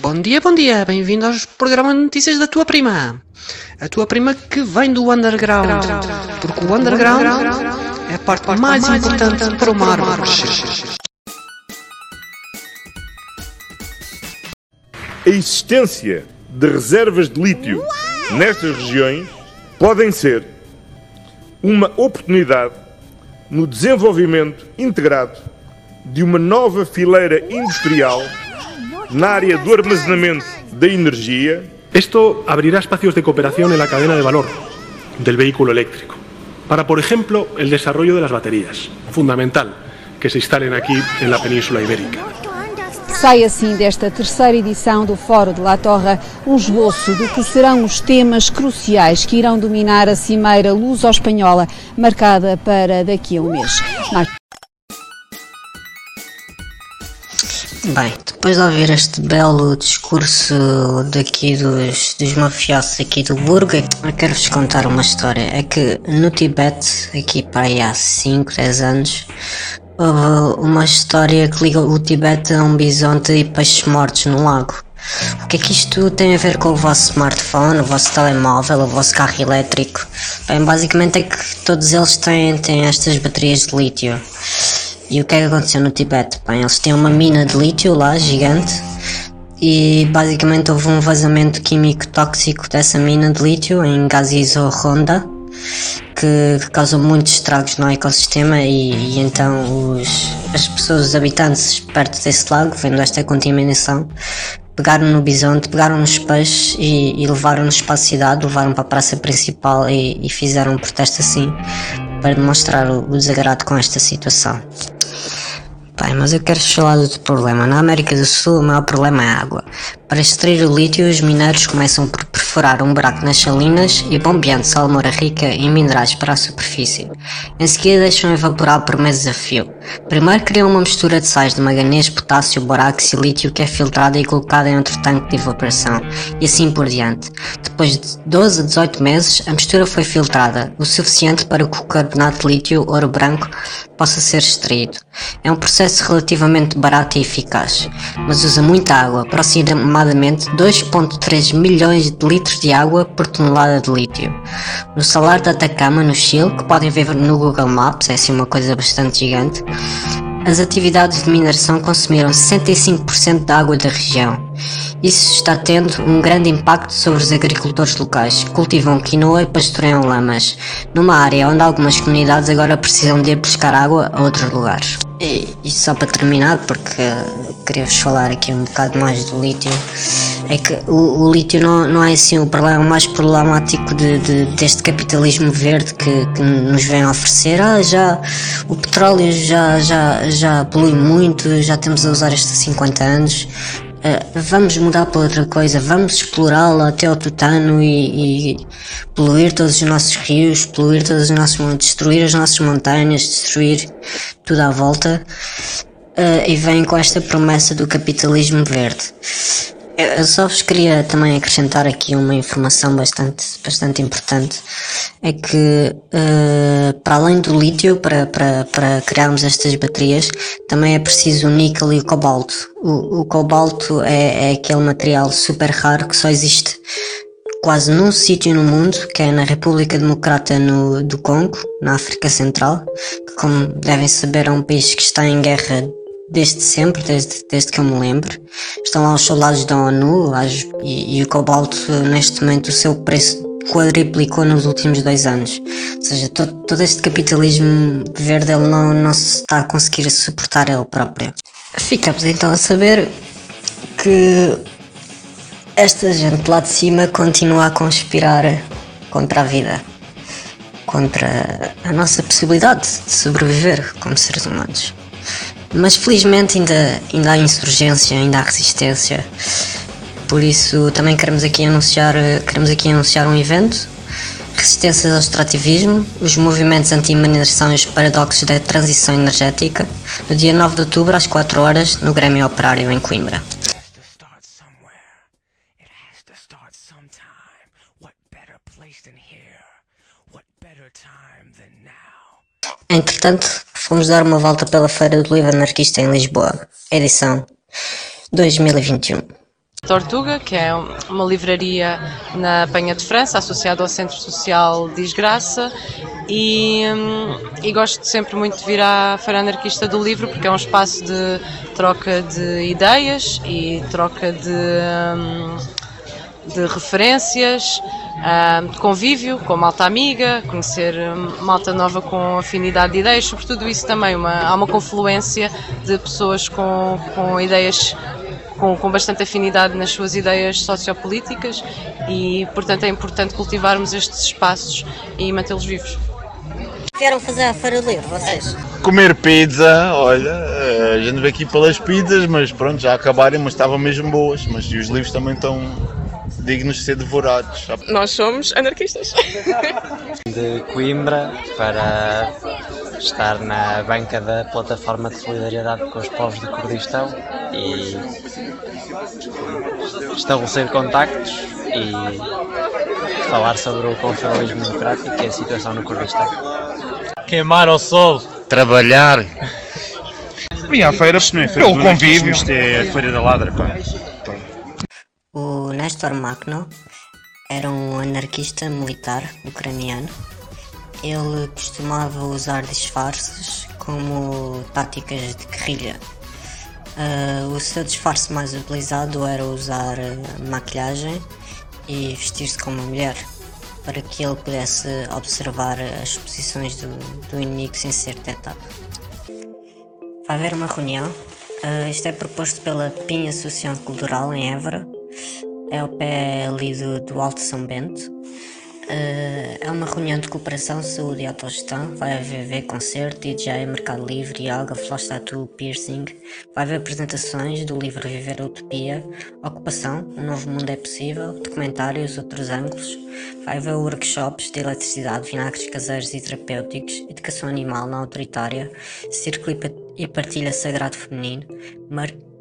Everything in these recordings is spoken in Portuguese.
Bom dia, bom dia, bem-vindo aos programas de notícias da tua prima. A tua prima que vem do underground, porque o underground é a parte mais importante para árvore crescer. A existência de reservas de lítio nestas regiões podem ser uma oportunidade no desenvolvimento integrado de uma nova fileira industrial na área do armazenamiento de energía. Esto abrirá espacios de cooperación en la cadena de valor del vehículo eléctrico, para, por ejemplo, el desarrollo de las baterías, fundamental que se instalen aquí en la península ibérica. Sai assim desta terceira edição do Fórum de La Torre um esboço do que serão os temas cruciais que irão dominar a cimeira luso-espanhola, marcada para daqui a um mês. Bem, depois de ouvir este belo discurso daqui dos, dos mafiosos aqui do Burgo, eu quero-vos contar uma história. É que no Tibete, aqui para aí há 5, 10 anos, houve uma história que liga o Tibete a um bisonte e peixes mortos no lago. O que é que isto tem a ver com o vosso smartphone, o vosso telemóvel, o vosso carro elétrico? Bem, basicamente é que todos eles têm, têm estas baterias de lítio. E o que é que aconteceu no Tibete? Bem, eles têm uma mina de lítio lá, gigante, e basicamente houve um vazamento químico tóxico dessa mina de lítio em Gazizo Honda, que, que causou muitos estragos no ecossistema e, e então os, as pessoas, os habitantes perto desse lago, vendo esta contaminação, pegaram no bisonte, pegaram nos peixes e, e levaram-nos para a cidade, levaram para a praça principal e, e fizeram um protesto assim para demonstrar o, o desagrado com esta situação. Bem, mas eu quero falar de outro problema. Na América do Sul, o maior problema é a água. Para extrair o lítio, os mineiros começam por perfurar um buraco nas salinas e bombeando salmoura rica em minerais para a superfície. Em seguida, deixam evaporar por meses a fio. Primeiro criam uma mistura de sais de manganês, potássio, borax e lítio que é filtrada e colocada em outro tanque de evaporação, e assim por diante. Depois de 12 a 18 meses, a mistura foi filtrada, o suficiente para que o carbonato de lítio, ouro branco, possa ser extraído. É um processo relativamente barato e eficaz, mas usa muita água, aproximadamente 2.3 milhões de litros de água por tonelada de lítio. No salar de Atacama, no Chile, que podem ver no Google Maps, é assim uma coisa bastante gigante, as atividades de mineração consumiram 65% da água da região. Isso está tendo um grande impacto sobre os agricultores locais, que cultivam quinoa e pastoreiam lamas, numa área onde algumas comunidades agora precisam de ir buscar água a outros lugares. E, e só para terminar, porque queria-vos falar aqui um bocado mais do lítio, é que o, o lítio não, não é assim o problema mais problemático de, de, deste capitalismo verde que, que, nos vem a oferecer. Ah, já o petróleo já, já, já polui muito, já temos a usar isto há 50 anos. Uh, vamos mudar para outra coisa, vamos explorá-la até ao tutano e, e, poluir todos os nossos rios, poluir todos os nossos destruir as nossas montanhas, destruir tudo à volta. Uh, e vem com esta promessa do capitalismo verde. Eu só vos queria também acrescentar aqui uma informação bastante, bastante importante. É que, uh, para além do lítio, para, para, para criarmos estas baterias, também é preciso o níquel e o cobalto. O, o cobalto é, é aquele material super raro que só existe quase num sítio no mundo, que é na República Democrata no, do Congo, na África Central, que como devem saber é um país que está em guerra desde sempre, desde, desde que eu me lembro. Estão lá os soldados da ONU e, e, o cobalto, neste momento, o seu preço quadriplicou nos últimos dois anos. Ou seja, todo, todo este capitalismo verde ele não, não se está a conseguir suportar ele próprio. Ficamos então a saber que esta gente lá de cima continua a conspirar contra a vida, contra a nossa possibilidade de sobreviver como seres humanos. Mas felizmente ainda, ainda há insurgência, ainda há resistência. Por isso também queremos aqui anunciar, queremos aqui anunciar um evento. Resistência ao extrativismo, os movimentos anti-mineração e os paradoxos da transição energética, no dia 9 de outubro às 4 horas, no Grêmio Operário em Coimbra. Entretanto, fomos dar uma volta pela Feira do Livro Anarquista em Lisboa, edição 2021. Tortuga, que é uma livraria na Penha de França, associada ao Centro Social Desgraça, e, hum, e, gosto sempre muito de vir à Feira Anarquista do Livro, porque é um espaço de troca de ideias e troca de, hum, de referências, hum, de convívio com malta amiga, conhecer malta nova com afinidade de ideias, sobretudo isso também, uma, há uma confluência de pessoas com, com ideias com, com bastante afinidade nas suas ideias sociopolíticas e, portanto, é importante cultivarmos estes espaços e mantê-los vivos. Vieram fazer a feira livre, vocês? Comer pizza, olha, eh, a gente veio aqui pelas pizzas, mas pronto, já acabaram, mas estavam mesmo boas. Mas e os livros também estão dignos de ser devorados. Nós somos anarquistas. De Coimbra para estar na banca da plataforma de solidariedade com os povos do Kurdistão e estabelecer contactos e falar sobre o confederalismo democrático e a situação no Kurdistão. Queimar ao sol. Trabalhar. Vim à feira pelo convívio. Isto é a feira da ladra, pá. Nestor Makhno era um anarquista militar ucraniano ele costumava usar disfarces como táticas de guerrilha. Uh, o seu disfarce mais utilizado era usar uh, maquilhagem e vestir-se como mulher, para que ele pudesse observar as posições do, do inimigo sem ser detectado. Vai haver uma reunião. Uh, isto é proposto pela Pinha Associação Cultural em Évora. É ao pé ali do, do Alto São Bento. Uh, é uma reunião de cooperação, saúde e autogestão. Vai haver concerto, DJ, Mercado Livre, yoga, flash tattoo, piercing. Vai haver apresentações do livro Viver a Utopia, Ocupação, Um Novo Mundo é Possível, documentários, outros ângulos. Vai haver workshops de eletricidade, vinagres caseiros e terapêuticos, educação animal não autoritária, círculo e partilha sagrado feminino,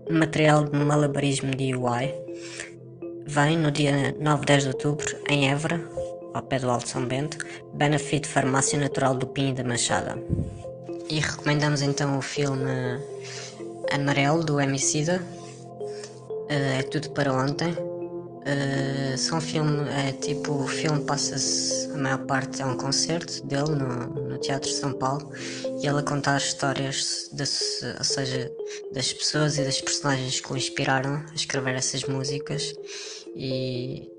material de malabarismo DIY. Vem no dia 9-10 de outubro, em Évora, ao pé do Alto São Bento, Benefit Farmácia Natural do Pinho da Machada. E recomendamos então o filme Amarelo do Emicida, uh, é tudo para ontem. Uh, são filme, é tipo, o filme passa-se, a maior parte é um concerto dele no, no Teatro São Paulo e ele a contar histórias, de, ou seja, das pessoas e das personagens que o inspiraram a escrever essas músicas e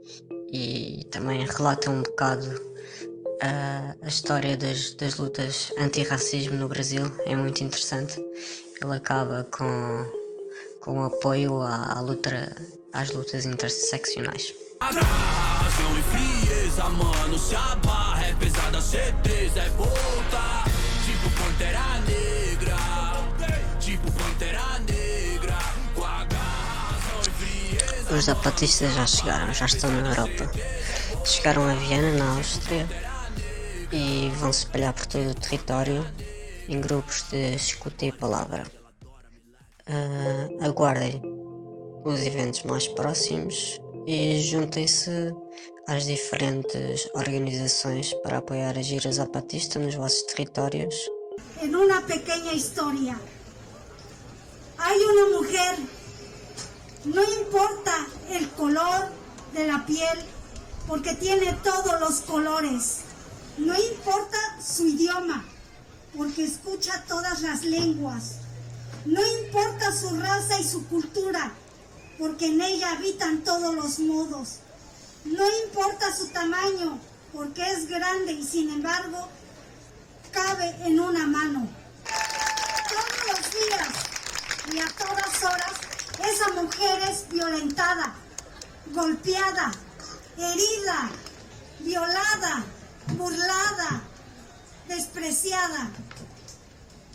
e também relata um bocado a, a história das, das lutas anti-racismo no Brasil. É muito interessante. Ele acaba com, com apoio à, à luta, às lutas interseccionais. Atração frieza, mano, se a barra é pesada, certeza é volta. Tipo Pantera Negra, tipo Pantera Negra, com a os zapatistas já chegaram, já estão na Europa. Chegaram a Viena, na Áustria, e vão se espalhar por todo o território em grupos de escuta e palavra. Uh, aguardem os eventos mais próximos e juntem-se às diferentes organizações para apoiar a gira zapatista nos vossos territórios. Em uma pequena história, há uma mulher No importa el color de la piel, porque tiene todos los colores. No importa su idioma, porque escucha todas las lenguas. No importa su raza y su cultura, porque en ella habitan todos los modos. No importa su tamaño, porque es grande y sin embargo cabe en una mano. Todos los días y a todas horas esa mujer es violentada, golpeada, herida, violada, burlada, despreciada.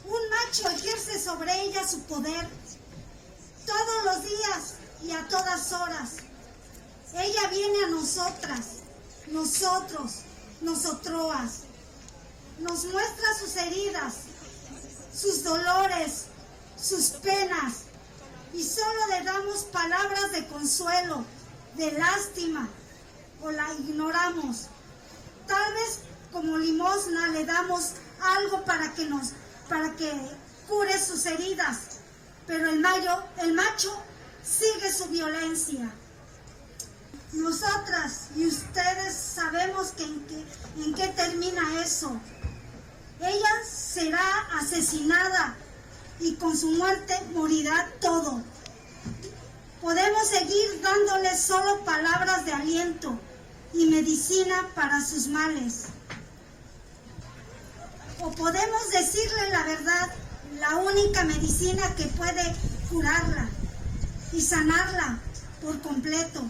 Un macho ejerce sobre ella su poder todos los días y a todas horas. Ella viene a nosotras, nosotros, nosotroas. Nos muestra sus heridas, sus dolores, sus penas, y solo le damos palabras de consuelo, de lástima o la ignoramos. Tal vez como limosna le damos algo para que nos para que cure sus heridas, pero el mayo, el macho sigue su violencia. Nosotras y ustedes sabemos que en, qué, en qué termina eso. Ella será asesinada y con su muerte morirá todo. Podemos seguir dándole solo palabras de aliento y medicina para sus males. O podemos decirle la verdad, la única medicina que puede curarla y sanarla por completo.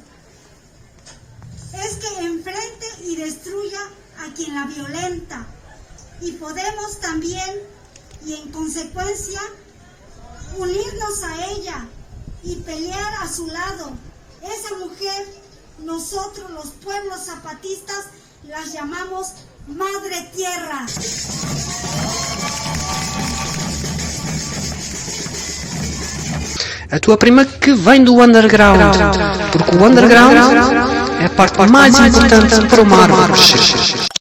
Es que enfrente y destruya a quien la violenta. Y podemos también, y en consecuencia, unirnos a ella y pelear a su lado. Esa mujer, nosotros los pueblos zapatistas, las llamamos Madre Tierra. A tua prima que vem do underground, porque o underground é a parte mais importante para uma árvore.